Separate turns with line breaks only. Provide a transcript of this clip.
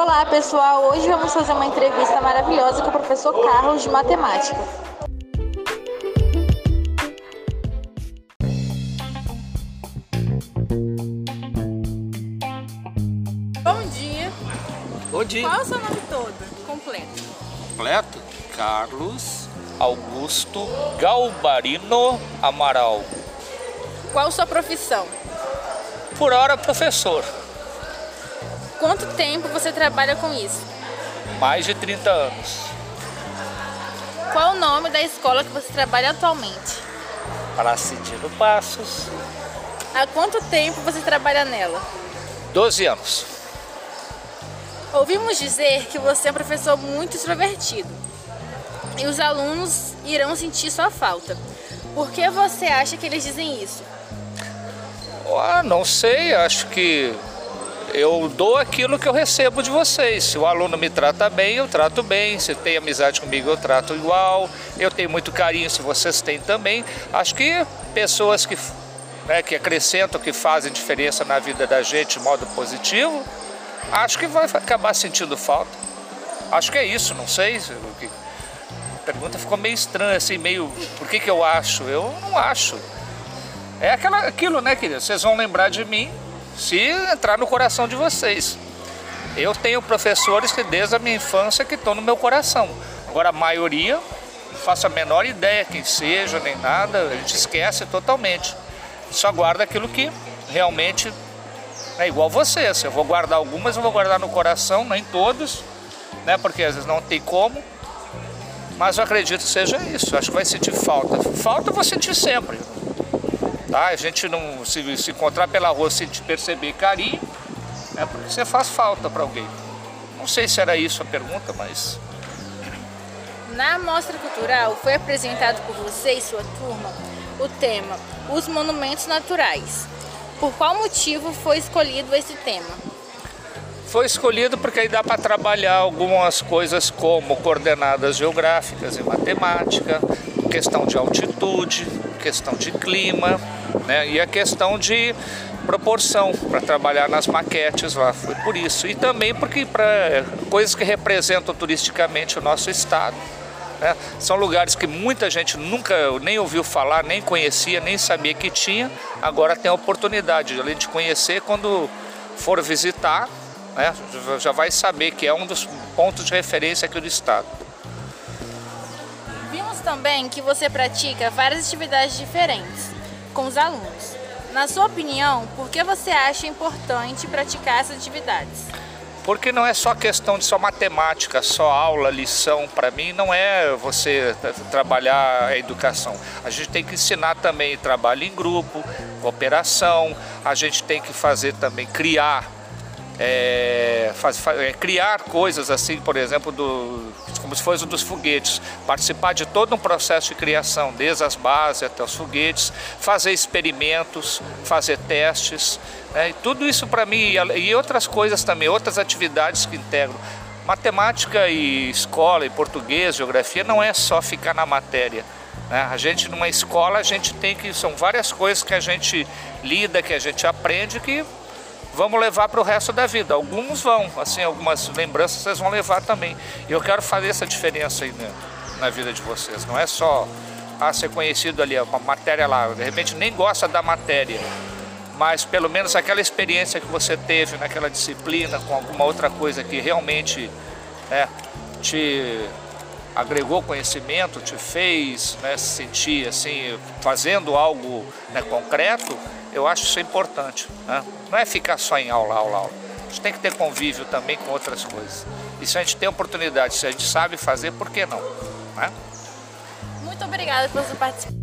Olá pessoal, hoje vamos fazer uma entrevista maravilhosa com o professor Carlos de Matemática. Bom dia.
Bom dia.
Qual é o seu nome todo, completo?
Completo? Carlos Augusto Galbarino Amaral.
Qual a sua profissão?
Por hora, professor.
Quanto tempo você trabalha com isso?
Mais de 30 anos.
Qual o nome da escola que você trabalha atualmente?
Placidino Passos.
Há quanto tempo você trabalha nela?
12 anos.
Ouvimos dizer que você é um professor muito extrovertido e os alunos irão sentir sua falta. Por que você acha que eles dizem isso?
Ah, não sei, acho que eu dou aquilo que eu recebo de vocês. Se o aluno me trata bem, eu trato bem. Se tem amizade comigo, eu trato igual. Eu tenho muito carinho, se vocês têm também. Acho que pessoas que, né, que acrescentam, que fazem diferença na vida da gente de modo positivo, acho que vai acabar sentindo falta. Acho que é isso, não sei. A pergunta ficou meio estranha, assim, meio. Por que, que eu acho? Eu não acho. É aquela, aquilo, né, querido? Vocês vão lembrar de mim se entrar no coração de vocês. Eu tenho professores que desde a minha infância que estão no meu coração. Agora a maioria, faço a menor ideia quem seja, nem nada, a gente esquece totalmente. Só guarda aquilo que realmente é igual vocês. Eu vou guardar algumas, eu vou guardar no coração, nem todos, né? Porque às vezes não tem como. Mas eu acredito que seja isso. Acho que vai sentir falta. Falta eu vou sentir sempre. Tá? A gente não se, se encontrar pela rua sem te perceber carinho, é porque você faz falta para alguém. Não sei se era isso a pergunta, mas.
Na mostra cultural foi apresentado por você e sua turma o tema Os Monumentos Naturais. Por qual motivo foi escolhido esse tema?
Foi escolhido porque aí dá para trabalhar algumas coisas como coordenadas geográficas e matemática, questão de altitude, questão de clima, né? E a questão de proporção para trabalhar nas maquetes lá, foi por isso. E também porque para coisas que representam turisticamente o nosso estado. Né? São lugares que muita gente nunca nem ouviu falar, nem conhecia, nem sabia que tinha. Agora tem a oportunidade, além de conhecer, quando for visitar, né? já vai saber que é um dos pontos de referência aqui do estado.
Vimos também que você pratica várias atividades diferentes com os alunos. Na sua opinião, por que você acha importante praticar essas atividades?
Porque não é só questão de só matemática, só aula, lição. Para mim, não é você trabalhar a educação. A gente tem que ensinar também trabalho em grupo, cooperação. A gente tem que fazer também, criar é, faz, é, criar coisas assim, por exemplo, do, como se fosse um dos foguetes, participar de todo um processo de criação, desde as bases até os foguetes, fazer experimentos, fazer testes, né? tudo isso para mim e outras coisas também, outras atividades que integram. Matemática e escola, e português, geografia, não é só ficar na matéria. Né? A gente, numa escola, a gente tem que. São várias coisas que a gente lida, que a gente aprende, que vamos levar para o resto da vida. Alguns vão, assim, algumas lembranças vocês vão levar também. E eu quero fazer essa diferença aí né, na vida de vocês. Não é só ah, ser conhecido ali, com a matéria lá. De repente nem gosta da matéria, mas pelo menos aquela experiência que você teve naquela disciplina com alguma outra coisa que realmente né, te agregou conhecimento, te fez né, se sentir assim, fazendo algo né, concreto, eu acho isso importante. Né? Não é ficar só em aula, aula, aula. A gente tem que ter convívio também com outras coisas. E se a gente tem oportunidade, se a gente sabe fazer, por que não? Né?
Muito obrigada pela sua participação.